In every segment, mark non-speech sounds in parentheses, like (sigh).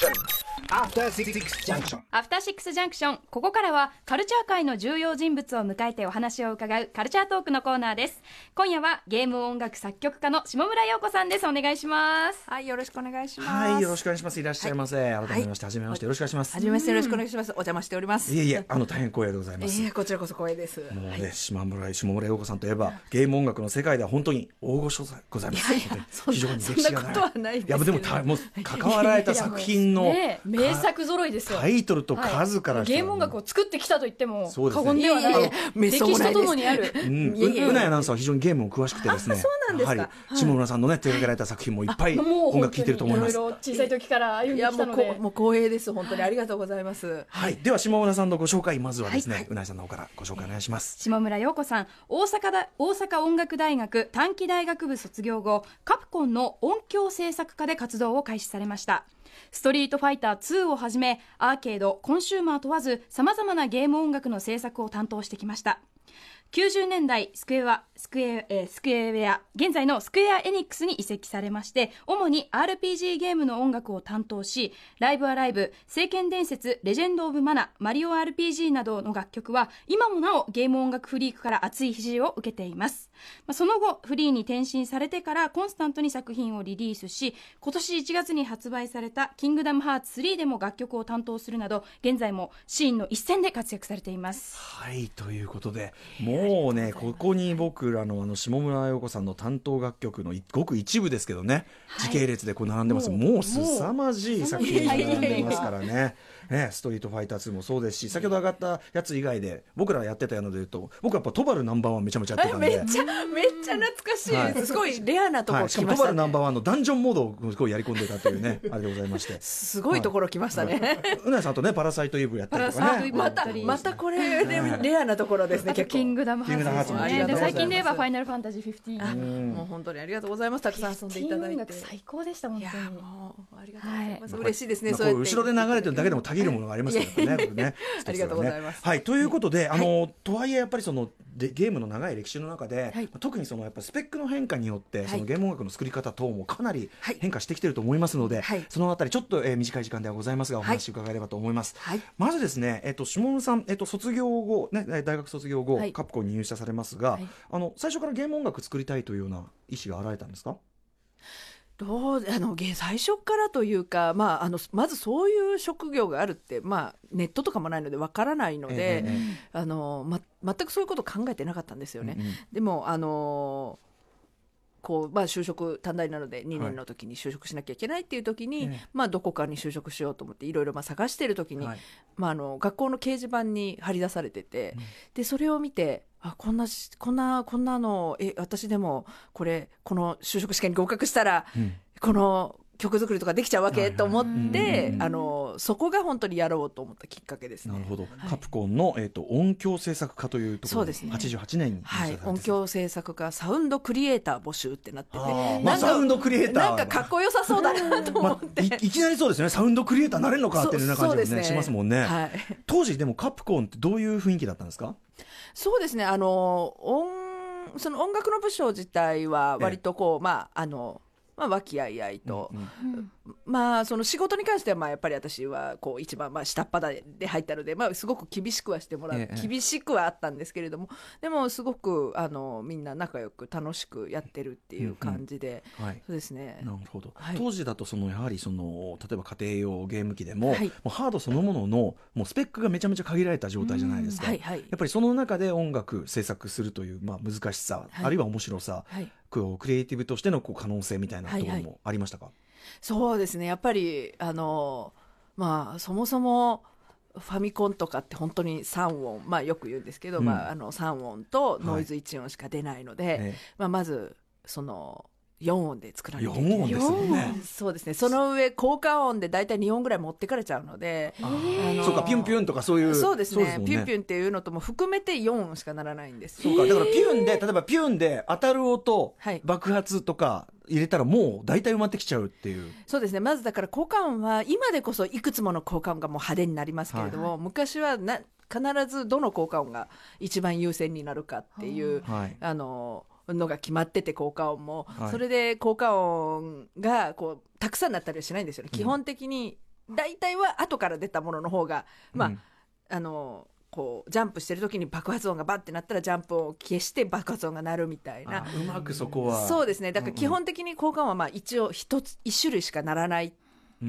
Action! Junction. After Six Junction. アフターシックスジャンクションここからはカルチャー界の重要人物を迎えてお話を伺うカルチャートークのコーナーです今夜はゲーム音楽作曲家の下村陽子さんですお願いしますはい、よろしくお願いします。はい、よろしくお願いします。いらっしゃいませ。改めまして、はじめまして、よろしくお願いします。はじめまして、よろしくお願いします。お邪魔しております。いえいえ、あの、大変光栄でございます。えーこちらこそ光栄です。もうね、島村、下村陽子さんといえば、ゲーム音楽の世界では本当に大御所でございます。いやいや非常に歴史がそんなことはないですけどいや、でもた、もう、関わられた作品のねえ名作揃いですよ。タイトルと数からゲーム音楽を作ってきたと言ってもそうですね。過言ではない。いやいやい。やめっ歴史とともにあるうなやアナウンサーは非常にゲームも詳しくてですね。あそうなんですか。やははい。り、下村さんのね、手掛けられた作品もいっぱいもう音楽聴いてると思います。いろいろ小さい時から歩んできたので。もうこう、もう光栄です。本当にありがとうございます。はい、では下村さんのご紹介、まずはですね、はいうなやさんの方からご紹介お願いします。下村陽子さん大阪だ大阪音楽大学短期大学部卒業後カプコンの音響制作家で活動を開始されましたストリートファイター2をはじめアーケードコンシューマー問わずさまざまなゲーム音楽の制作を担当してきました。90年代スクエアスクエア、えースクエア現在のスクエアエニックスに移籍されまして主に RPG ゲームの音楽を担当しライブアライブ聖剣伝説レジェンド・オブ・マナマリオ RPG などの楽曲は今もなおゲーム音楽フリークから熱い支持を受けています、まあ、その後フリーに転身されてからコンスタントに作品をリリースし今年1月に発売された「キングダムハーツ3」でも楽曲を担当するなど現在もシーンの一線で活躍されています。はいということでもうねここに僕らのあの下村陽子さんの担当楽曲のごく一部ですけどね、時系列でこう並んでますもうもう凄まじい作品が並んでますからね。ね、ストリートファイター2もそうですし先ほど上がったやつ以外で僕らやってたので言うと僕はやっぱトバルナンバーワンめちゃめちゃやってたんでめっちゃ、めっちゃ懐かしいはいです。すごいレアなとこはい、しかもトバル。ナンバーワンのダンジョンモードをすごいやり込んでたというね (laughs) あれでございましてすごいところ来ましたね。うなやさんとねパラサイトイブやったりとかねまた、またこれレレアなところですね。キングダムハキングダムハーツもーツですねでありがとうございます最近で言えばファイナルファンタジー15もう本当にありがとうございます。たくさん遊んでいただいて。最高でした本いや当にもうありがとうございます。はい嬉しいですね。まあそうやってこう後ろで流れてるだけでもたぎるものがありますからね。僕ね (laughs) ありがとうございます。はい、ということで、あの、とはいえやっぱりそのでゲームの長い歴史の中で、はい。特にそのやっぱスペックの変化によって、い。そのゲーム音楽の作り方等もかなりはい。変化してきてると思いますので、はい。そのあたりちょっと、えー短い時間ではございますがおはい。話伺えればと思います。はい。まずですね、えっと下村さん、えっと卒業後ね大学卒業後、はい。カプコンに入社されますが、はい。あの最初からゲーム音楽作りたいというような意思が現れたんですか？どうあのげ最初からというか、まあ、あのまずそういう職業があるって、まあ、ネットとかもないのでわからないので、えええあのま、全くそういうこと考えてなかったんですよね。うんうんでもあのこうまあ、就職短大なので2はい。年の時に就職しなきゃいけないっていう時に、ええ。まあ、どこかに就職しようと思っていろいろまあ探してる時に、はい。まあ、あの学校の掲示板に貼り出されてて、でそれを見てあこんなしこんなこんなのえ私でもこれこの就職試験に合格したら、うん。この曲作りとかできちゃうわけと思ってあのそこが本当にやろうと思ったきっかけですね。なるほど、はい。カプコンの、えー、と音響制作家というところそうですね。88年にはい。音響制作家サウンドクリエイター募集ってなっててサウンドクリエイターなんかかっこよさそうだなと思まって、あ、いいきなりそうですよね。サウンドクリエイターなれるのかっていう感じもねしますもんね、はい、当時でもカプコンってどういう雰囲気だったんですか？そうですね。あの音その音楽の部署自体は割とこう、まああのまあ和気あいあいと、うんうん。まあその仕事に関してはまあやっぱり私はこう一番まあ下っ端で入ったので、まあ、すごく厳しくはしてもらう、ええ。厳しくはあったんですけれどもでもすごくあのみんな仲良く楽しくやってるっていう感じで、はい。そうですね。なるほど、はい。当時だとそのやはりその例えば家庭用ゲーム機でも,、はい。もうハードそのもののもうスペックがめちゃめちゃ限られた状態じゃないですか、はいはい。やっぱりその中で音楽制作するという、まあ、難しさ、はい。あるいは面白さ、はいこうクリエイティブとしてのこう可能性みたいなところはいもありましたか、そうですね。やっぱりあのまあそもそもファミコンとかって本当に3音まあよく言うんですけど、うん。まあ、あの3音とノイズ1音しか出ないので、え。まあ、まずその4音で作らなきゃいけ4ない音ですよねそうですね。その上効果音で大体2音ぐらい持ってかれちゃうので、あのそうかピュンピュンとかそういうそうですね。もんピュンピュンっていうのとも含めて4音しかならないんですそうか。だからピュンで例えばピュンで当たる音、はい。爆発とか入れたらもう大体埋まってきちゃうっていう。そうですね。まずだから効果音は今でこそいくつもの効果音がもう派手になりますけれども、昔はな必ずどの効果音が一番優先になるかっていう、はい。あののが決まってて効果音も、はい。それで効果音がこうたくさんなったりはしないんですよね、基本的に大体は後から出たものの方がまあ、うん。あのこうジャンプしてる時に爆発音がバッてなったらジャンプを消して爆発音が鳴るみたいな。あうまくそこは。そうですね。だから基本的に効果音はまあ一応一つ一種類しかならない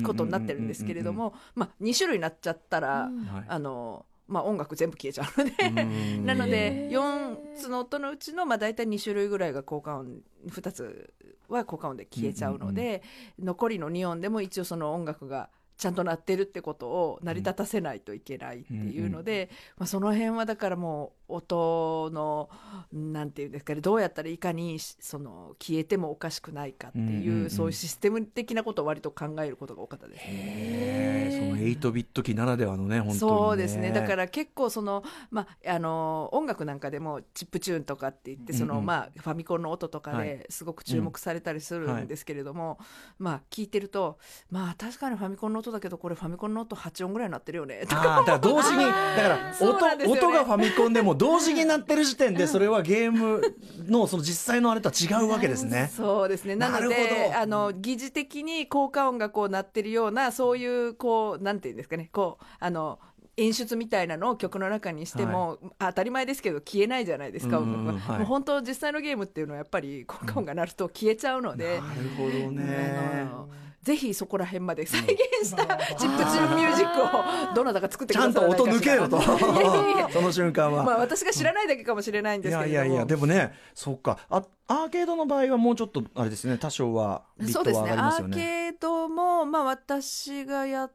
ことになってるんですけれども、まあ、2種類になっちゃったら、うん。はい。あのまあ、音楽全部消えちゃうので。うん。(laughs) なのでへー。4つの音のうちのまあ大体2種類ぐらいが効果音2つは効果音で消えちゃうので、残りの2音でも一応その音楽がちゃんと鳴ってるってことを成り立たせないといけないっていうので、まあ、その辺はだからもう音のなんていうんですかねどうやったらいかにその消えてもおかしくないかっていう,、うんうんうん。そういうシステム的なことを割と考えることが多かったですね。その8ビット機ならではのね本当にね。そうですね。だから結構その、まあ、あの音楽なんかでもチップチューンとかって言ってその、うん。うんまあ、ファミコンの音とかはい。ですごく注目されたりするんですけれども、まあ、聞いてるとまあ確かにファミコンの音だけどこれファミコンの音8音ぐらいになってるよねとだから同時にだから音,、よね。音がファミコンでも同時になってる時点でそれはゲームのその実際のあれとは違うわけですね。そうですね。なのであの疑似的に効果音がこう鳴ってるようなそういうこうなんていうんですかね。こうあの演出みたいなのを曲の中にしても、当たり前ですけど消えないじゃないですか、は。はい。もう本当実際のゲームっていうのはやっぱり効果音が鳴ると消えちゃうので、なるほどねぜひそこら辺まで再現した (laughs) チップチンミュージックをどなたか作ってくだちゃんさいかしらと。音抜けよと (laughs) その瞬間は。まあ私が知らないだけかもしれないんいですけれども。やいやいやでもねそっか。あアーケードの場合はもうちょっとあれですね多少はビットはそうですね。アー上がりますよね。ケードも、まあ、私がやっ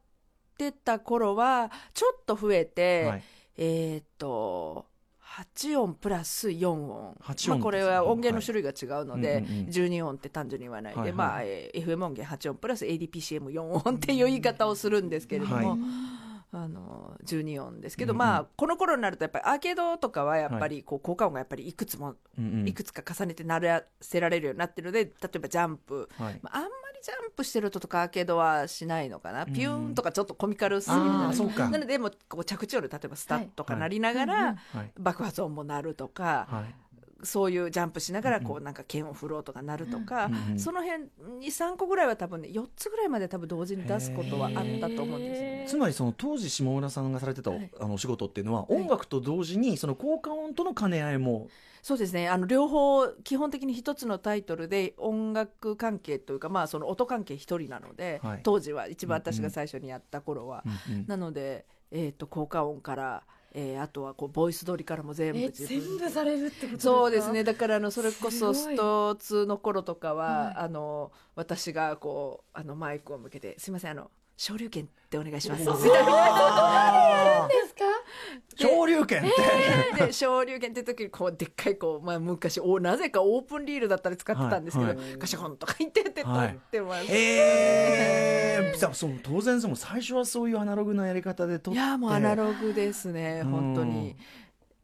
てた頃はちょっと増えて、はい。えーっと8音プラス4音。8音まあ、これは音源の種類が違うので、はいうんうんうん。12音って単純に言わないで、はいはい。まあ、えー FM 音源8音プラス ADPCM4 音っていう言い方をするんですけれども、はいあの12音ですけど、うんうん。まあこの頃になるとやっぱりアーケードとかはやっぱりこう効果音がやっぱりいくつもいくつか重ねて鳴らせられるようになってるので例えばジャンプ、はい。まあ、あんまりジャンプしてる音とかアーケードはしないのかな、んピューンとかちょっとコミカルすぎる。なのでもうこう着地音で例えばスタッとかはい。鳴りながら、はい。爆発音も鳴るとか、はいそういうジャンプしながらこううなんか剣を振ろうとか鳴るとか、その辺23個ぐらいは多分ね4つぐらいまで多分同時に出すことはあったと思うんですよね。つまりその当時下村さんがされてたおはい。あのお仕事っていうのは音楽と同時にその効果音との兼ね合いも。そうですね。あの両方基本的に一つのタイトルで音楽関係というか、まあ、その音関係一人なので、はい。当時は一番私が最初にやった頃は、うんうん。なので、えー、と効果音から、えーあとはこうボイス取りからも全部え自分全部されるってことですか？そうですね。だからあのそれこそスト2の頃とかは、はい。あの私がこうあのマイクを向けて「すいませんあの昇竜拳ってお願いします」みたいな昇竜拳って、で昇竜拳って時にこうでっかいこう、まあ、昔おなぜかオープンリールだったり使ってたんですけど、はい。ガシャコンとか言ってって撮って。ます、ええー、その当然その最初はそういうアナログなやり方で撮って。いやもうアナログですねうん本当に。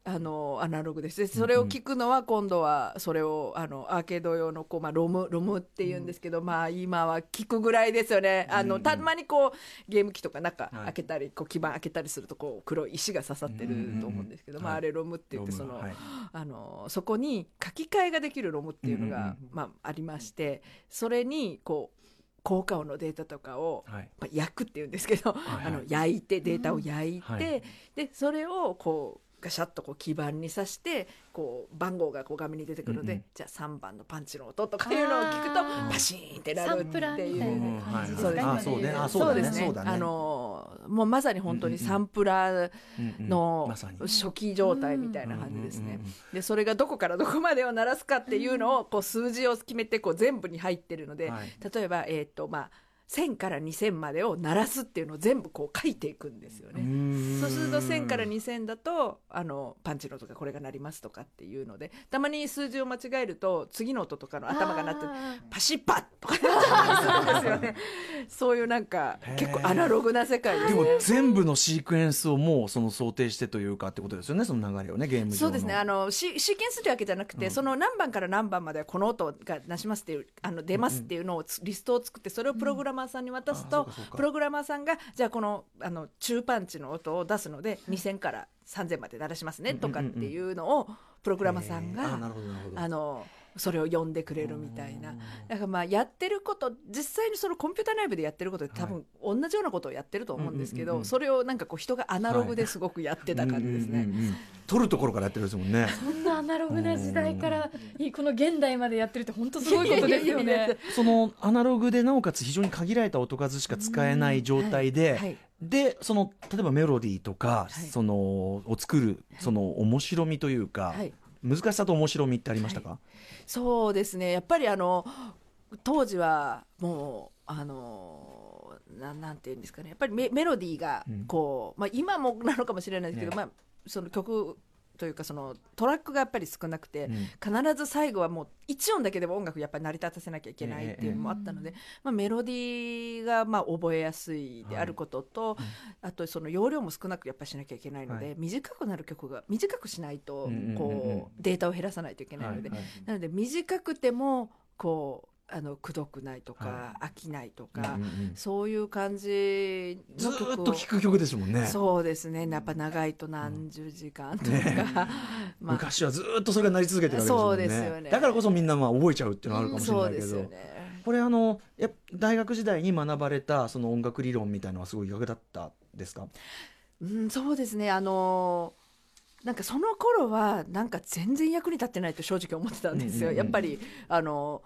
あのアナログです。でそれを聞くのは今度はそれをあのアーケード用のこう、まあ、ロムロムっていうんですけど、まあ今は聞くぐらいですよね。あの、たまにこうゲーム機とか中はい。開けたり、こう基板開けたりするとこう黒い石が刺さってると思うんですけど、まあ、うんはい。あれロムって言ってその、はい。あのそこに書き換えができるロムっていうのが、うんうんうんまあ、ありましてそれにこう効果音のデータとかを、はい。まあ、焼くっていうんですけど、はいはい。あの焼いてデータを焼いて、はい。でそれをこうガシャッとこう基板に刺してこう番号がこう画面に出てくるので、うんうん。じゃあ3番のパンチの音とかいうのを聞くとパシーンってなるっていーみたいうな感じですか、そうです。ねそうね。そうだね。ですね。そうだね。あのもうまさに本当にサンプラーの初期状態みたいな感じですね。でそれがどこからどこまでを鳴らすかっていうのをこう数字を決めてこう全部に入ってるので、はい。例えばえっ、とまあ1000から2000までを鳴らすっていうのを全部こう書いていくんですよね。そうすると1000から2000だとあのパンチの音がこれが鳴りますとかっていうのでたまに数字を間違えると次の音とかの頭が鳴ってあパシッパッとかなっちゃうんですよね。(laughs) そういうなんか結構アナログな世界でですもね。全部のシークエンスをもうその想定してというかってことですよねその流れをねゲームそうですねあのシシーケンスというわけじゃなくて、その何番から何番まではこの音が出しますっていうあの出ますっていうのをつリストを作ってそれをプログラマーさんに渡すと、プログラマーさんがじゃあこのあの中パンチの音を出すので2000から3000まで鳴らしますねとかっていうのをプログラマーさんがあのそれを読んでくれるみたいな。だからまあやってること実際にそのコンピューター内部でやってることって多分同じようなことをやってると思うんですけどそれをなんかこう人がアナログですごくやってた感じですね。うんうんうんうん。取るところからやってるんですもんね。そんなアナログな時代からこの現代までやってるって本当すごいことですよね。(laughs) そのアナログでなおかつ非常に限られた音数しか使えない状態で、はい。でその例えばメロディーとか、はい。そのを作るその面白みというか、はい難しさと面白みってありましたか、そうですね。やっぱりあの当時はもうあのななんていうんですかね。やっぱりメメロディーがうん。こう、まあ、今もなのかもしれないですけど、ね。まあ、その曲というかそのトラックがやっぱり少なくて、うん。必ず最後はもう一音だけでも音楽やっぱり成り立たせなきゃいけないっていうのもあったので、まあ、メロディーがまあ覚えやすいであることと、あとその容量も少なくやっぱりしなきゃいけないので、はい。短くなる曲が短くしないとこうデータを減らさないといけないので、なので短くてもこうあのくどくないとか、は飽きないとか、うんうんうん。そういう感じずっと聴く曲ですもんね。そうですね。やっぱ長いと何十時間とか、ね。(laughs) まあ。昔はずーっとそれがなり続けてるわけですもんね。そうですよね。だからこそみんなまあ覚えちゃうっていうのはあるかもしれないけど、そうですよね。これあのやっ大学時代に学ばれたその音楽理論みたいなのはすごい役立ったですか？うん、そうですね。あのなんかその頃はなんか全然役に立ってないと正直思ってたんですよ、うんうんうんやっぱりあの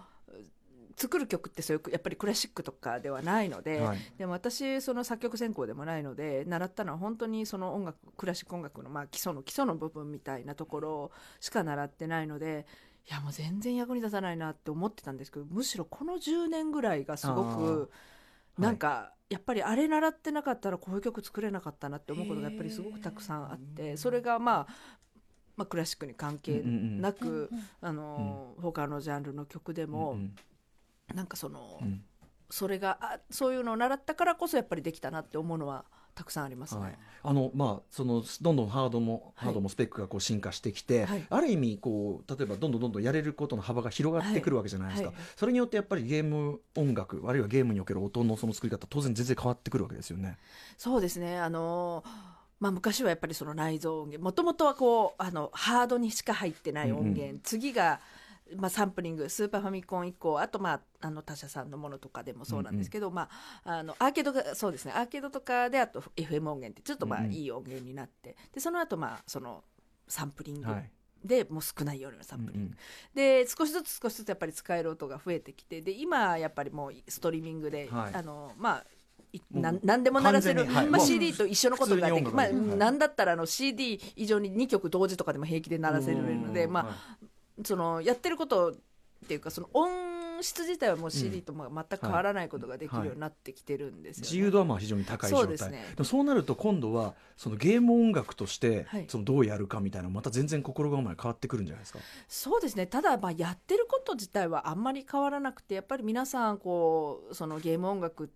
作る曲ってそういうやっぱりクラシックとかではないので、はい。でも私その作曲専攻でもないので習ったのは本当にその音楽クラシック音楽のまあ基礎の基礎の部分みたいなところしか習ってないのでいやもう全然役に立たないなって思ってたんですけどむしろこの10年ぐらいがすごくー。なんか、やっぱりあれ習ってなかったらこういう曲作れなかったなって思うことがやっぱりすごくたくさんあってそれがまあまあ、クラシックに関係なく、あの他のジャンルの曲でも、うんなんかその、うん。それがあそういうのを習ったからこそやっぱりできたなって思うのはたくさんありますね。はい、あのまあそのどんどんハードも、はい。ハードもスペックがこう進化してきて、はい。ある意味こう例えばどんどんどんどんやれることの幅が広がってくるわけじゃないですか、それによってやっぱりゲーム音楽あるいはゲームにおける音のその作り方当然全然変わってくるわけですよね。そうですね。あのまあ、昔はやっぱりその内蔵音源もともとはこうあのハードにしか入ってない音源、うん。次が、まあ、サンプリングスーパーファミコン以降あと、まあ、あの他社さんのものとかでもそうなんですけど、まあ、あのアーケードがそうですねアーケードとかであと FM 音源ってちょっとまあうんうん。いい音源になって。でその後まあそのサンプリングはい。でもう少ないようなサンプリング、うんうん。で少しずつ少しずつやっぱり使える音が増えてきてで今やっぱりもうストリーミングで、はい。あのまあなん何でも鳴らせる、はい。もう CD と一緒のことができる、まあ、なんだったらあの CD 以上に2曲同時とかでも平気で鳴らせるので、まあ、はいそのやってることっていうかその音質自体はもう CD とまあ全く変わらないことができるようになってきてるんですよ、ね。自由度はまあ非常に高い状態。そうですね。もそうなると今度はそのゲーム音楽としてはい。そのどうやるかみたいなのまた全然心構え変わってくるんじゃないですか？そうですね。ただまあやってること自体はあんまり変わらなくてやっぱり皆さんこうそのゲーム音楽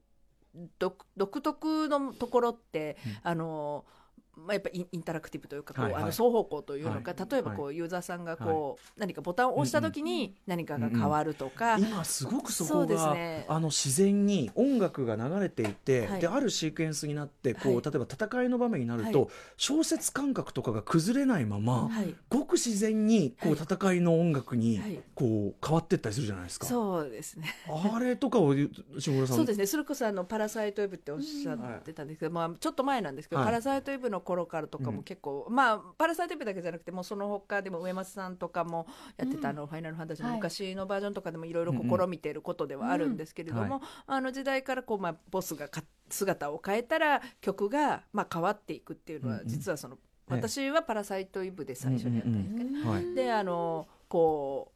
独独特のところって、あのまあ、やっぱりインインタラクティブというかこう、はいはい。あの双方向というのか、はい。例えばこう、ユーザーさんがこう、何かボタンを押した時に何かが変わるとか、今すごくそそうですこが、ね。あの自然に音楽が流れていて、はい。であるシークエンスになってこう、はい。例えば戦いの場面になると、はい。小説感覚とかが崩れないまま、はい。ごく自然にこうはい。戦いの音楽にはい。こう変わっていったりするじゃないですか。そうですね。あれとかをそうですね。それこそあのパラサイトウェブっておっしゃってたんですけど、まあ、ちょっと前なんですけど、はい。パラサイトウェブの頃からとかも結構、まあパラサイトウェブだけじゃなくてもうその他でも上松さんとかもやってた、あのファイナルファンタジーのはい。昔のバージョンとかでもいろいろ試みていることではあるんですけれども、うんうん。あの時代からこう、まあ、ボスがか姿を変えたら曲が、まあ、変わっていくっていうのは、うんうん実はそのええ私はパラサイトウェブで最初にやったんですけど、はい。であのこ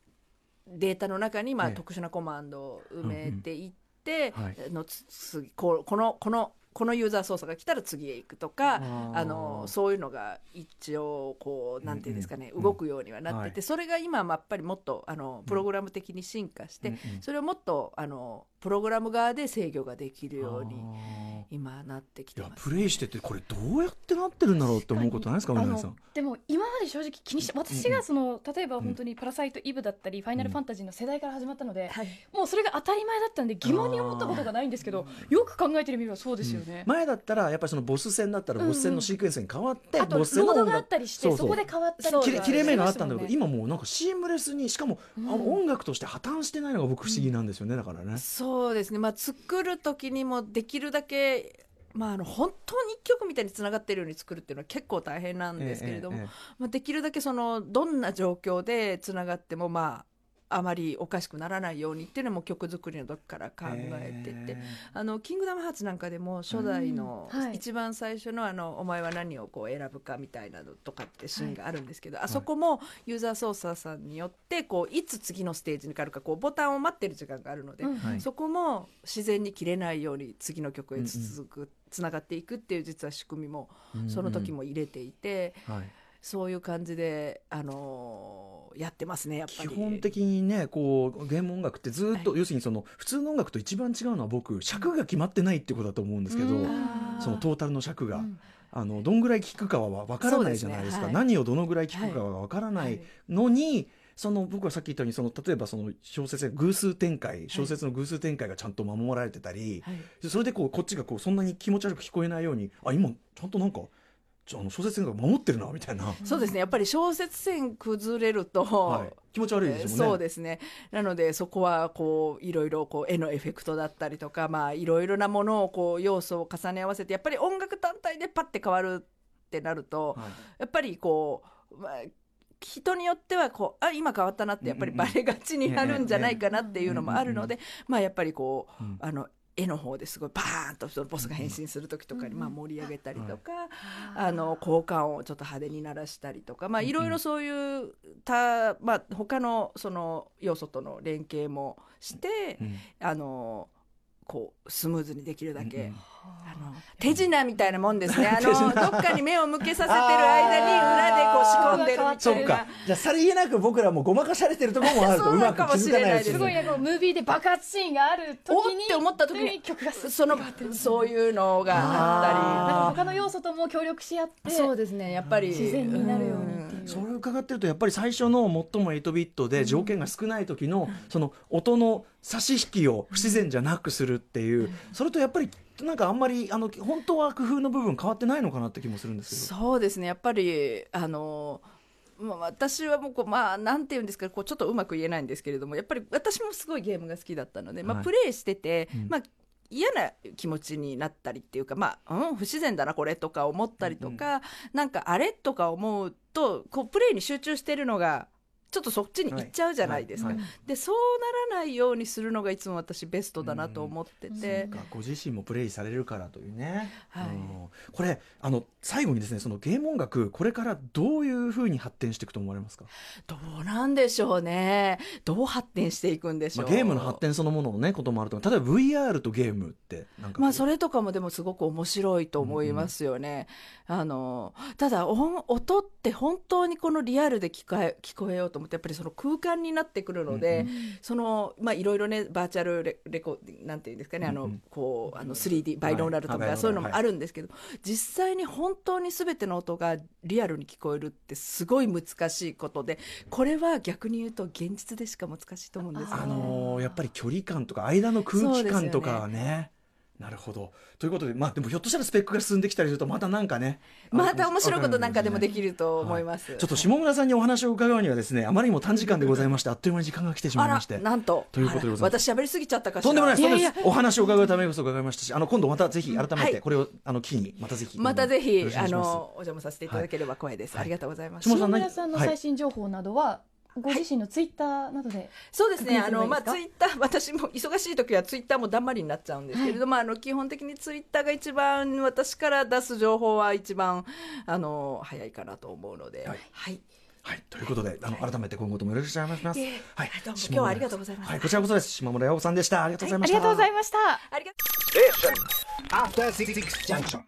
うデータの中にまあええ特殊なコマンドを埋めていって、はい。あのつ次こうこのこのこのユーザー操作が来たら次へ行くとかあのそういうのが一応こうなんていうんですかね、うんうん。動くようにはなってて、はい。それが今はやっぱりもっとあのプログラム的に進化して、うんうん。それをもっとあのプログラム側で制御ができるようにあ今なってきてます。プレイしててこれどうやってなってるんだろうって思うことないですか。でも今まで正直気にして私がその例えば本当に「パラサイト・イブ」だったり「ファイナルファンタジー」の世代から始まったので、はい。もうそれが当たり前だったんで疑問に思ったことがないんですけどよく考えてみればそうですよね。前だったらやっぱりそのボス戦だったらボス戦のシークエンスに変わって、あとボス戦の音楽ロードがあったりしてそうそう。そこで変わったり切れ切れ目があったんだけど、今もうなんかシームレスにしかも、あの音楽として破綻してないのが僕不思議なんですよね、だからね。そうですね、まあ、作る時にもできるだけ、まあ、あの本当に一曲みたいにつながってるように作るっていうのは結構大変なんですけれども、えええまあ、できるだけそのどんな状況でつながってもまああまりおかしくならないようにっていうのも曲作りの時から考えてて、えあのキングダムハーツなんかでも初代の一番最初のあの「お前は何をこう選ぶか」みたいなのとかってシーンがあるんですけど、あそこもユーザー操作さんによってこういつ次のステージに変わるかこうボタンを待ってる時間があるので、そこも自然に切れないように次の曲へ続く、つながっていくっていう実は仕組みもその時も入れていて、はいそういう感じで、あのーやってますねやっぱ基り。本的にねこうゲーム音楽ってずっと、要するにその普通の音楽と一番違うのは僕尺が決まってないってことだと思うんですけど、そのトータルの尺が、うん。あのどんぐらい聴くかは分からないじゃないですか。ねはい。何をどのぐらい聴くかは分からないのに、その僕はさっき言ったようにその例えばその小説で偶数展開小説の偶数展開がちゃんと守られてたり、はい。それでこうこっちがこうそんなに気持ち悪く聞こえないようにあ今ちゃんとなんかあの小説展開守ってるなみたいな、(laughs) そうですね。やっぱり小説線崩れると、はい、気持ち悪いですね。そうですね。なのでそこはこういろいろこう絵のエフェクトだったりとかまあいろいろなものをこう要素を重ね合わせてやっぱり音楽単体でパッて変わるってなると、はい。やっぱりこう、まあ、人によってはこうあ今変わったなってやっぱりバレがちになるんじゃないかなっていうのもあるので、まあやっぱりこう、うん。あの絵の方ですごいバーンとそのボスが変身する時とかにまあ盛り上げたりとか、あの効果音をちょっと派手に鳴らしたりとかまあいろいろそういうた、まあ、他のその要素との連携もして、うん。あのこうスムーズにできるだけ、うんうん。あの手品みたいなもんですね。あのどっかに目を向けさせてる間に裏でこう仕込んでるみたいな。そっか。じゃあさりげなく僕らもごまかされてるところもあるとそううまく気なのかもしづかないうちれないですすごいにねこうムービーで爆発シーンがある時におって思った時に曲がすそのそういうのがあなんか他の要素とも協力し合ってったりそうですねやっぱり。自然になるようにそれを伺ってるとやっぱり最初の最も8ビットで条件が少ない時のその音の差し引きを不自然じゃなくするっていうそれとやっぱりなんかあんまりあの本当は工夫の部分変わってないのかなって気もするんですけど。そうですね。やっぱりあのまあ、私はもうこう、まあ、なんていうんですかこうちょっとうまく言えないんですけれどもやっぱり私もすごいゲームが好きだったので、まあ、はい。プレイしてて、うん。まあ、嫌な気持ちになったりっていうか、まあうん、不自然だなこれとか思ったりとか、なんかあれとか思うとこうプレイに集中してるのがちょっとそっちに行っちゃうじゃないですか、でそうならないようにするのがいつも私ベストだなと思ってて、がご自身もプレイされるからというね、はい。うん。これあの最後にですねそのゲーム音楽これからどういうふうに発展していくと思われますか、どうなんでしょうね。どう発展していくんでしょう、まあ、ゲームの発展そのもののねこともあると思う。例えば VR とゲームってなんかまあそれれとかもでもすごく面白いと思いますよね。あのただ音音って本当にこのリアルで聞こえ聞こえようと思ってやっぱりその空間になってくるので、そのまあいろいろねバーチャルレレコなんていうんですかね、あのこうあの 3D バイローラルとはい。かそういうのもあるんですけど、実際に本当に全ての音がリアルに聞こえるってすごい難しいことでこれは逆に言うと現実でしか難しいと思うんですよね。あのーやっぱり距離感とか間の空気感とかはねなるほど。ということでまあでもひょっとしたらスペックが進んできたりするとまたなんかねまた面白いことなんかでもでるきると思います。ちょっと下村さんにお話を伺うにはですねあまりにも短時間でございましてあっという間に時間が来てしまいまして。あら、なんと。ということでございます。私喋りすぎちゃったかしら。とんでもないです。いやいや。とんでもないです。お話を伺うためこそ伺いましたし、あの今度またぜひ改めはい。てこれをあの機にまたぜひまたぜよひあのお邪魔させていただければ光栄です。はい。ありがとうございます。下村さん下村さんの最新情報などは、ご自身のツイッターなどで、そうですね。あのまあツイッター (laughs) 私も忙しい時はツイッターもだんまりになっちゃうんですけれども、あの基本的にツイッターが一番私から出す情報は一番あの早いかなと思うので、はいはい。はいということであの改めて今後ともよろしくお願いします。いえはいどうも下村今日はありがとうございますはいこちらこそです。島村洋子さんでした。ありがとうございました。ありがとうございました。ありがとう。After Six Junction.